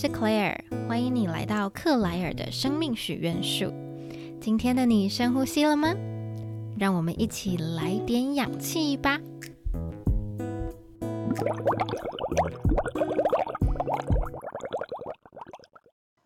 是 Claire，欢迎你来到克莱尔的生命许愿树。今天的你深呼吸了吗？让我们一起来点氧气吧。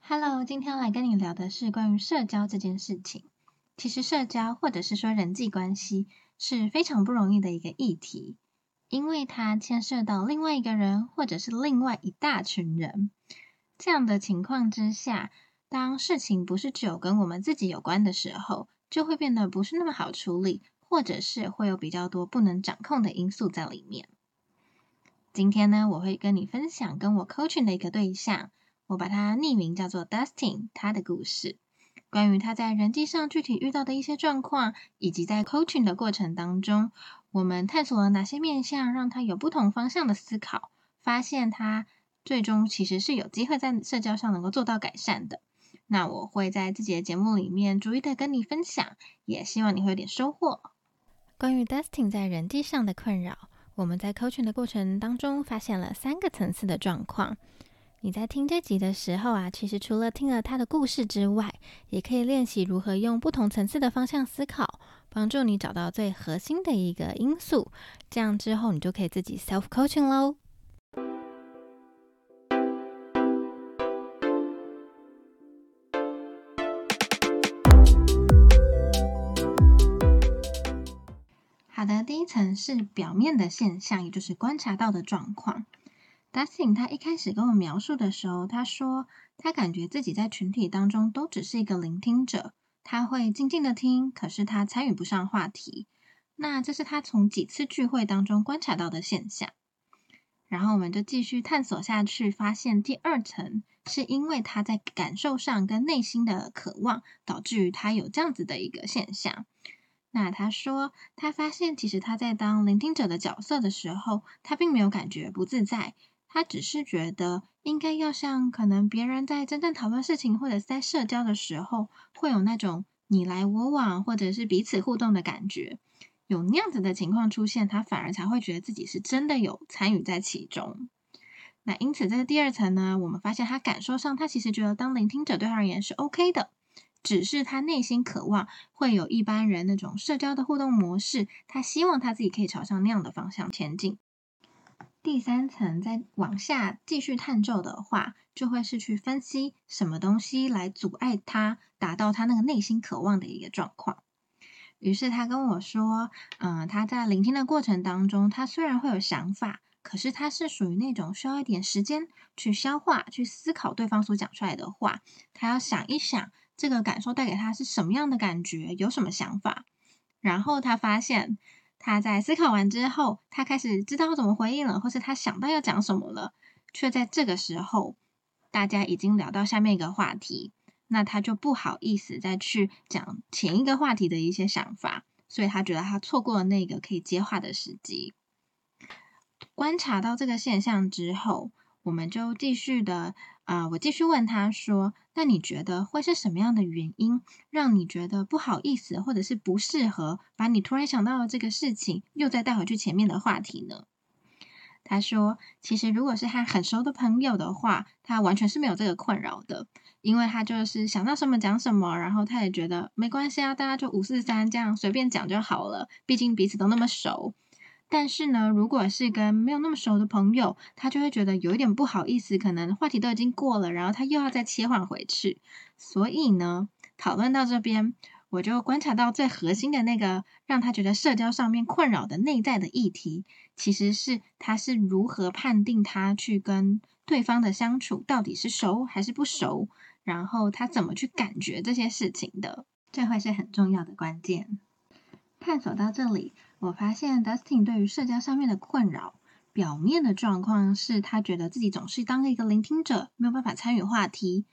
Hello，今天来跟你聊的是关于社交这件事情。其实社交或者是说人际关系是非常不容易的一个议题。因为它牵涉到另外一个人，或者是另外一大群人，这样的情况之下，当事情不是只有跟我们自己有关的时候，就会变得不是那么好处理，或者是会有比较多不能掌控的因素在里面。今天呢，我会跟你分享跟我 coaching 的一个对象，我把它匿名叫做 Dustin，他的故事，关于他在人际上具体遇到的一些状况，以及在 coaching 的过程当中。我们探索了哪些面向，让他有不同方向的思考，发现他最终其实是有机会在社交上能够做到改善的。那我会在自己的节目里面逐一的跟你分享，也希望你会有点收获。关于 Dustin 在人际上的困扰，我们在 coaching 的过程当中发现了三个层次的状况。你在听这集的时候啊，其实除了听了他的故事之外，也可以练习如何用不同层次的方向思考。帮助你找到最核心的一个因素，这样之后你就可以自己 self coaching 喽。一层是表面的现象，也就是观察到的状况。Dustin 他一开始跟我描述的时候，他说他感觉自己在群体当中都只是一个聆听者。他会静静的听，可是他参与不上话题。那这是他从几次聚会当中观察到的现象。然后我们就继续探索下去，发现第二层是因为他在感受上跟内心的渴望，导致于他有这样子的一个现象。那他说，他发现其实他在当聆听者的角色的时候，他并没有感觉不自在。他只是觉得应该要像可能别人在真正讨论事情或者在社交的时候，会有那种你来我往或者是彼此互动的感觉，有那样子的情况出现，他反而才会觉得自己是真的有参与在其中。那因此，在第二层呢，我们发现他感受上，他其实觉得当聆听者对他而言是 OK 的，只是他内心渴望会有一般人那种社交的互动模式，他希望他自己可以朝向那样的方向前进。第三层再往下继续探究的话，就会是去分析什么东西来阻碍他达到他那个内心渴望的一个状况。于是他跟我说，嗯，他在聆听的过程当中，他虽然会有想法，可是他是属于那种需要一点时间去消化、去思考对方所讲出来的话，他要想一想这个感受带给他是什么样的感觉，有什么想法，然后他发现。他在思考完之后，他开始知道怎么回应了，或是他想到要讲什么了，却在这个时候，大家已经聊到下面一个话题，那他就不好意思再去讲前一个话题的一些想法，所以他觉得他错过了那个可以接话的时机。观察到这个现象之后，我们就继续的。啊，我继续问他说：“那你觉得会是什么样的原因，让你觉得不好意思，或者是不适合把你突然想到的这个事情又再带回去前面的话题呢？”他说：“其实如果是他很熟的朋友的话，他完全是没有这个困扰的，因为他就是想到什么讲什么，然后他也觉得没关系啊，大家就五四三这样随便讲就好了，毕竟彼此都那么熟。”但是呢，如果是跟没有那么熟的朋友，他就会觉得有一点不好意思，可能话题都已经过了，然后他又要再切换回去。所以呢，讨论到这边，我就观察到最核心的那个让他觉得社交上面困扰的内在的议题，其实是他是如何判定他去跟对方的相处到底是熟还是不熟，然后他怎么去感觉这些事情的，这会是很重要的关键。探索到这里。我发现 Dustin 对于社交上面的困扰，表面的状况是他觉得自己总是当一个聆听者，没有办法参与话题。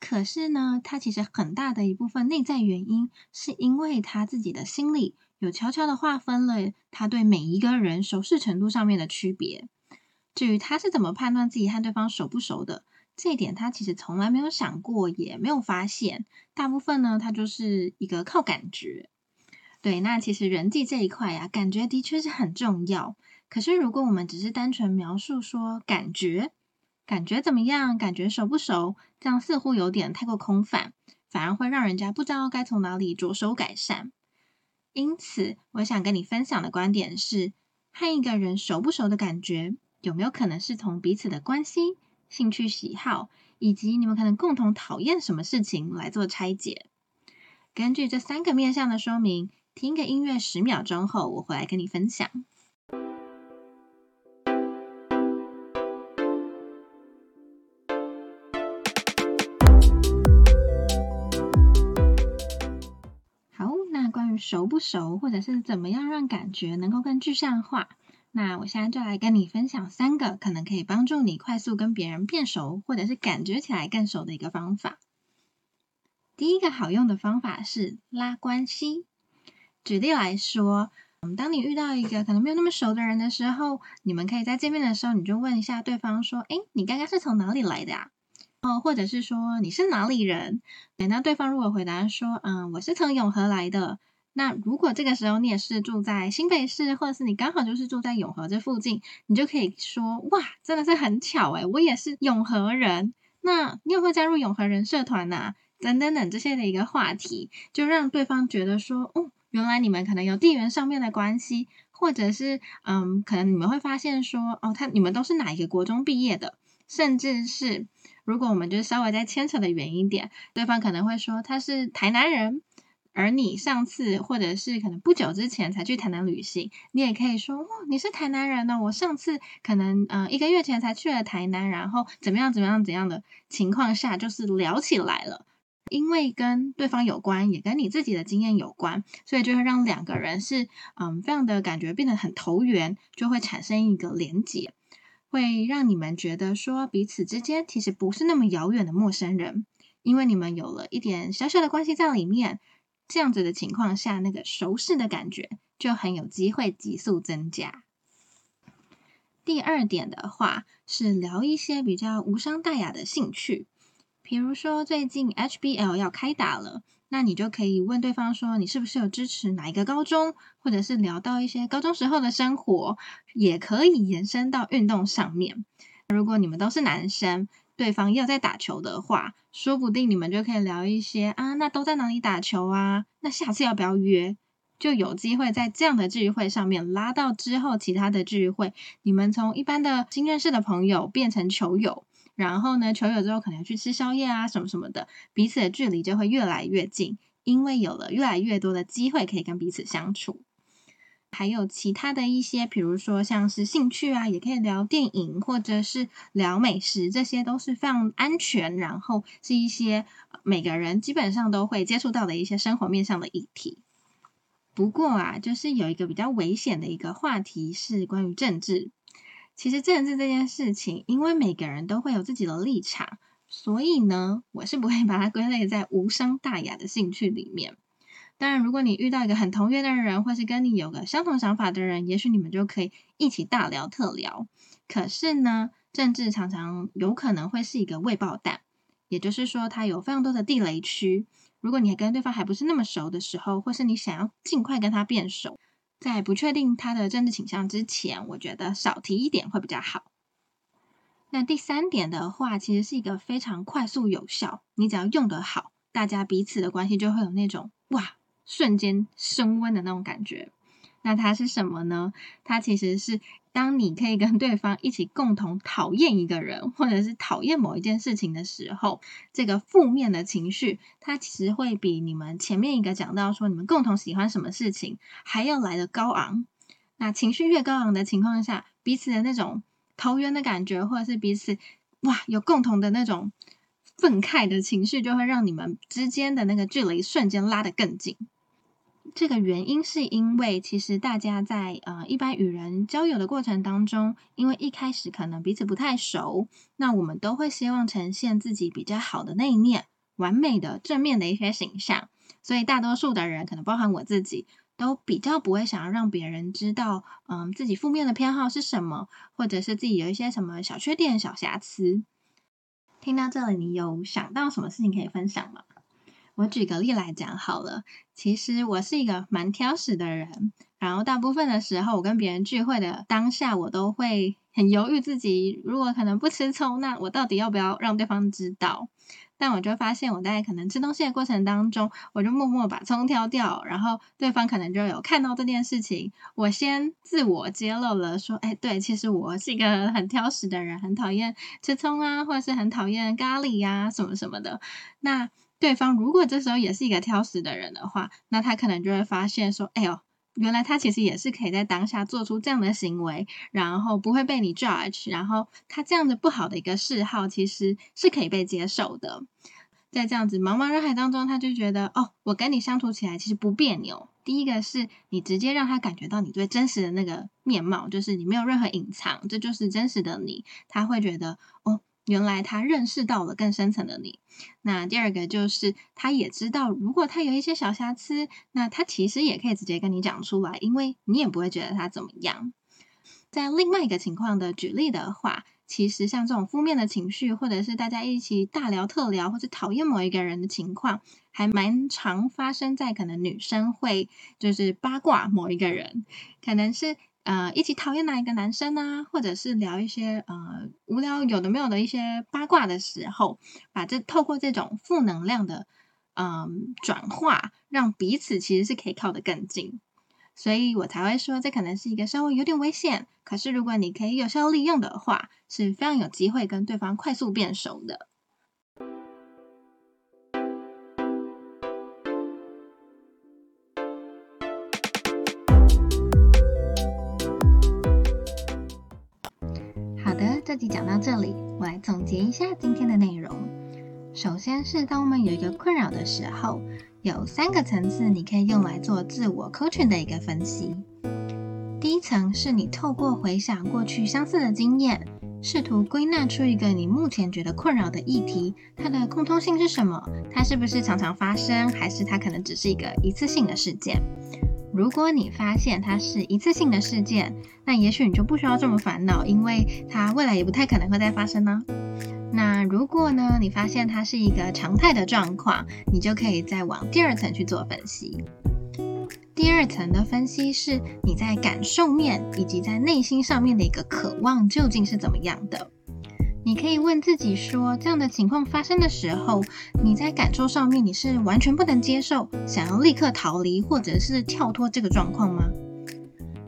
可是呢，他其实很大的一部分内在原因，是因为他自己的心里有悄悄的划分了他对每一个人熟识程度上面的区别。至于他是怎么判断自己和对方熟不熟的，这一点他其实从来没有想过，也没有发现。大部分呢，他就是一个靠感觉。对，那其实人际这一块呀，感觉的确是很重要。可是如果我们只是单纯描述说感觉，感觉怎么样？感觉熟不熟？这样似乎有点太过空泛，反而会让人家不知道该从哪里着手改善。因此，我想跟你分享的观点是：和一个人熟不熟的感觉，有没有可能是从彼此的关系、兴趣喜好，以及你们可能共同讨厌什么事情来做拆解？根据这三个面向的说明，听个音乐十秒钟后，我回来跟你分享。好，那关于熟不熟，或者是怎么样让感觉能够更具象化？那我现在就来跟你分享三个可能可以帮助你快速跟别人变熟，或者是感觉起来更熟的一个方法。第一个好用的方法是拉关系。举例来说，嗯，当你遇到一个可能没有那么熟的人的时候，你们可以在见面的时候，你就问一下对方说：“哎，你刚刚是从哪里来的呀？”哦，或者是说你是哪里人？那对方如果回答说：“嗯，我是从永和来的。”那如果这个时候你也是住在新北市，或者是你刚好就是住在永和这附近，你就可以说哇，真的是很巧诶我也是永和人。那你有没有加入永和人社团呐？等等等这些的一个话题，就让对方觉得说哦，原来你们可能有地缘上面的关系，或者是嗯，可能你们会发现说哦，他你们都是哪一个国中毕业的，甚至是如果我们就稍微再牵扯的远一点，对方可能会说他是台南人。而你上次或者是可能不久之前才去台南旅行，你也可以说哦，你是台南人呢。我上次可能呃一个月前才去了台南，然后怎么样怎么样怎样的情况下，就是聊起来了。因为跟对方有关，也跟你自己的经验有关，所以就会让两个人是嗯非常的感觉变得很投缘，就会产生一个连结，会让你们觉得说彼此之间其实不是那么遥远的陌生人，因为你们有了一点小小的关系在里面。这样子的情况下，那个熟识的感觉就很有机会急速增加。第二点的话是聊一些比较无伤大雅的兴趣，比如说最近 HBL 要开打了，那你就可以问对方说你是不是有支持哪一个高中，或者是聊到一些高中时候的生活，也可以延伸到运动上面。如果你们都是男生。对方要在打球的话，说不定你们就可以聊一些啊，那都在哪里打球啊？那下次要不要约？就有机会在这样的聚会上面拉到之后其他的聚会，你们从一般的新认识的朋友变成球友，然后呢，球友之后可能要去吃宵夜啊什么什么的，彼此的距离就会越来越近，因为有了越来越多的机会可以跟彼此相处。还有其他的一些，比如说像是兴趣啊，也可以聊电影或者是聊美食，这些都是非常安全，然后是一些每个人基本上都会接触到的一些生活面上的议题。不过啊，就是有一个比较危险的一个话题是关于政治。其实政治这件事情，因为每个人都会有自己的立场，所以呢，我是不会把它归类在无伤大雅的兴趣里面。当然，如果你遇到一个很同源的人，或是跟你有个相同想法的人，也许你们就可以一起大聊特聊。可是呢，政治常常有可能会是一个未爆弹，也就是说，它有非常多的地雷区。如果你跟对方还不是那么熟的时候，或是你想要尽快跟他变熟，在不确定他的政治倾向之前，我觉得少提一点会比较好。那第三点的话，其实是一个非常快速有效，你只要用得好，大家彼此的关系就会有那种哇。瞬间升温的那种感觉，那它是什么呢？它其实是当你可以跟对方一起共同讨厌一个人，或者是讨厌某一件事情的时候，这个负面的情绪，它其实会比你们前面一个讲到说你们共同喜欢什么事情还要来的高昂。那情绪越高昂的情况下，彼此的那种投缘的感觉，或者是彼此哇有共同的那种。愤慨的情绪就会让你们之间的那个距离瞬间拉得更近。这个原因是因为，其实大家在呃一般与人交友的过程当中，因为一开始可能彼此不太熟，那我们都会希望呈现自己比较好的那一面，完美的正面的一些形象。所以大多数的人，可能包含我自己，都比较不会想要让别人知道，嗯，自己负面的偏好是什么，或者是自己有一些什么小缺点、小瑕疵。听到这里，你有想到什么事情可以分享吗？我举个例来讲好了。其实我是一个蛮挑食的人，然后大部分的时候，我跟别人聚会的当下，我都会很犹豫自己，如果可能不吃葱，那我到底要不要让对方知道？但我就发现，我在可能吃东西的过程当中，我就默默把葱挑掉，然后对方可能就有看到这件事情。我先自我揭露了，说：“哎，对，其实我是一个很挑食的人，很讨厌吃葱啊，或者是很讨厌咖喱呀，什么什么的。”那对方如果这时候也是一个挑食的人的话，那他可能就会发现说：“哎呦。”原来他其实也是可以在当下做出这样的行为，然后不会被你 judge，然后他这样子不好的一个嗜好其实是可以被接受的。在这样子茫茫人海当中，他就觉得哦，我跟你相处起来其实不别扭。第一个是你直接让他感觉到你最真实的那个面貌，就是你没有任何隐藏，这就是真实的你。他会觉得哦。原来他认识到了更深层的你。那第二个就是，他也知道，如果他有一些小瑕疵，那他其实也可以直接跟你讲出来，因为你也不会觉得他怎么样。在另外一个情况的举例的话，其实像这种负面的情绪，或者是大家一起大聊特聊，或者讨厌某一个人的情况，还蛮常发生在可能女生会就是八卦某一个人，可能是。呃，一起讨厌哪一个男生啊，或者是聊一些呃无聊有的没有的一些八卦的时候，把这透过这种负能量的嗯转化，让彼此其实是可以靠得更近，所以我才会说这可能是一个稍微有点危险，可是如果你可以有效利用的话，是非常有机会跟对方快速变熟的。这集讲到这里，我来总结一下今天的内容。首先是当我们有一个困扰的时候，有三个层次你可以用来做自我 coaching 的一个分析。第一层是你透过回想过去相似的经验，试图归纳出一个你目前觉得困扰的议题，它的共通性是什么？它是不是常常发生，还是它可能只是一个一次性的事件？如果你发现它是一次性的事件，那也许你就不需要这么烦恼，因为它未来也不太可能会再发生呢。那如果呢，你发现它是一个常态的状况，你就可以再往第二层去做分析。第二层的分析是你在感受面以及在内心上面的一个渴望究竟是怎么样的。你可以问自己说：这样的情况发生的时候，你在感受上面你是完全不能接受，想要立刻逃离或者是跳脱这个状况吗？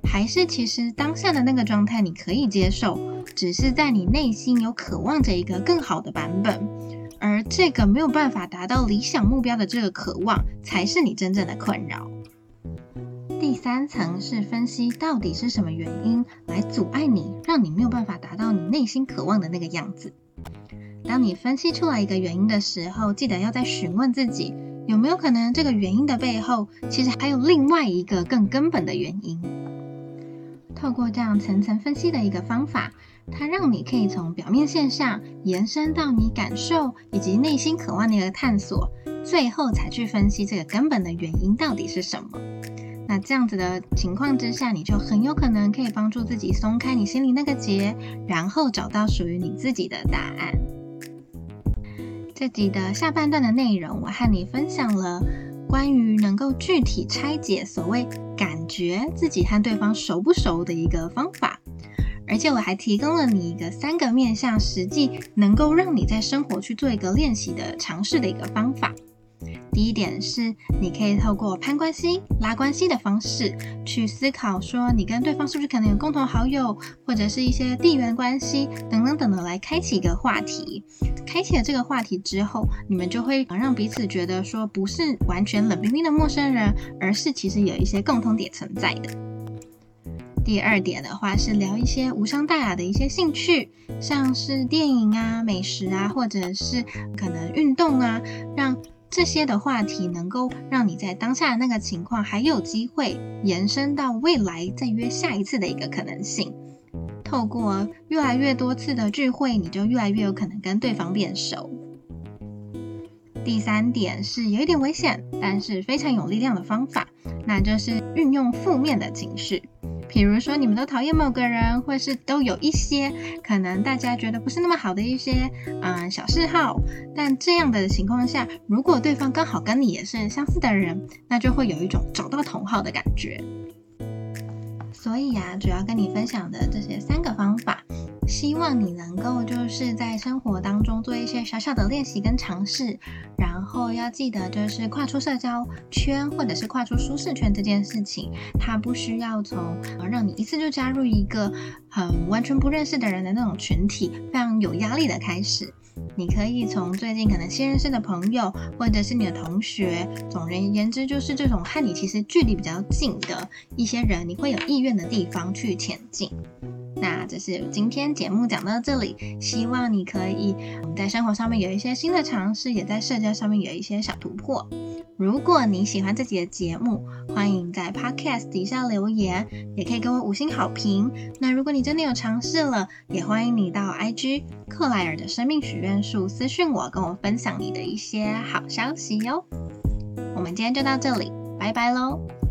还是其实当下的那个状态你可以接受，只是在你内心有渴望着一个更好的版本，而这个没有办法达到理想目标的这个渴望，才是你真正的困扰。第三层是分析到底是什么原因来阻碍你，让你没有办法达到你内心渴望的那个样子。当你分析出来一个原因的时候，记得要再询问自己，有没有可能这个原因的背后，其实还有另外一个更根本的原因。透过这样层层分析的一个方法，它让你可以从表面现象延伸到你感受以及内心渴望的一个探索，最后才去分析这个根本的原因到底是什么。那这样子的情况之下，你就很有可能可以帮助自己松开你心里那个结，然后找到属于你自己的答案。这集的下半段的内容，我和你分享了关于能够具体拆解所谓感觉自己和对方熟不熟的一个方法，而且我还提供了你一个三个面向，实际能够让你在生活去做一个练习的尝试的一个方法。第一点是，你可以透过攀关系、拉关系的方式去思考，说你跟对方是不是可能有共同好友，或者是一些地缘关系等等等的，来开启一个话题。开启了这个话题之后，你们就会让彼此觉得说，不是完全冷冰冰的陌生人，而是其实有一些共同点存在的。第二点的话是聊一些无伤大雅的一些兴趣，像是电影啊、美食啊，或者是可能运动啊，让。这些的话题能够让你在当下的那个情况还有机会延伸到未来再约下一次的一个可能性。透过越来越多次的聚会，你就越来越有可能跟对方变熟。第三点是有一点危险，但是非常有力量的方法，那就是运用负面的情绪。比如说，你们都讨厌某个人，或是都有一些可能大家觉得不是那么好的一些嗯小嗜好，但这样的情况下，如果对方刚好跟你也是相似的人，那就会有一种找到同好的感觉。所以呀，主要跟你分享的这些三个方法，希望你能够就是在生活当中做一些小小的练习跟尝试，然后要记得就是跨出社交圈或者是跨出舒适圈这件事情，它不需要从让你一次就加入一个很完全不认识的人的那种群体，非常有压力的开始。你可以从最近可能新认识的朋友，或者是你的同学，总而言之，就是这种和你其实距离比较近的一些人，你会有意愿的地方去前进。那这是今天节目讲到这里，希望你可以在生活上面有一些新的尝试，也在社交上面有一些小突破。如果你喜欢自己的节目，欢迎在 Podcast 底下留言，也可以给我五星好评。那如果你真的有尝试了，也欢迎你到 IG 克莱尔的生命许愿树私讯我，跟我分享你的一些好消息哟。我们今天就到这里，拜拜喽。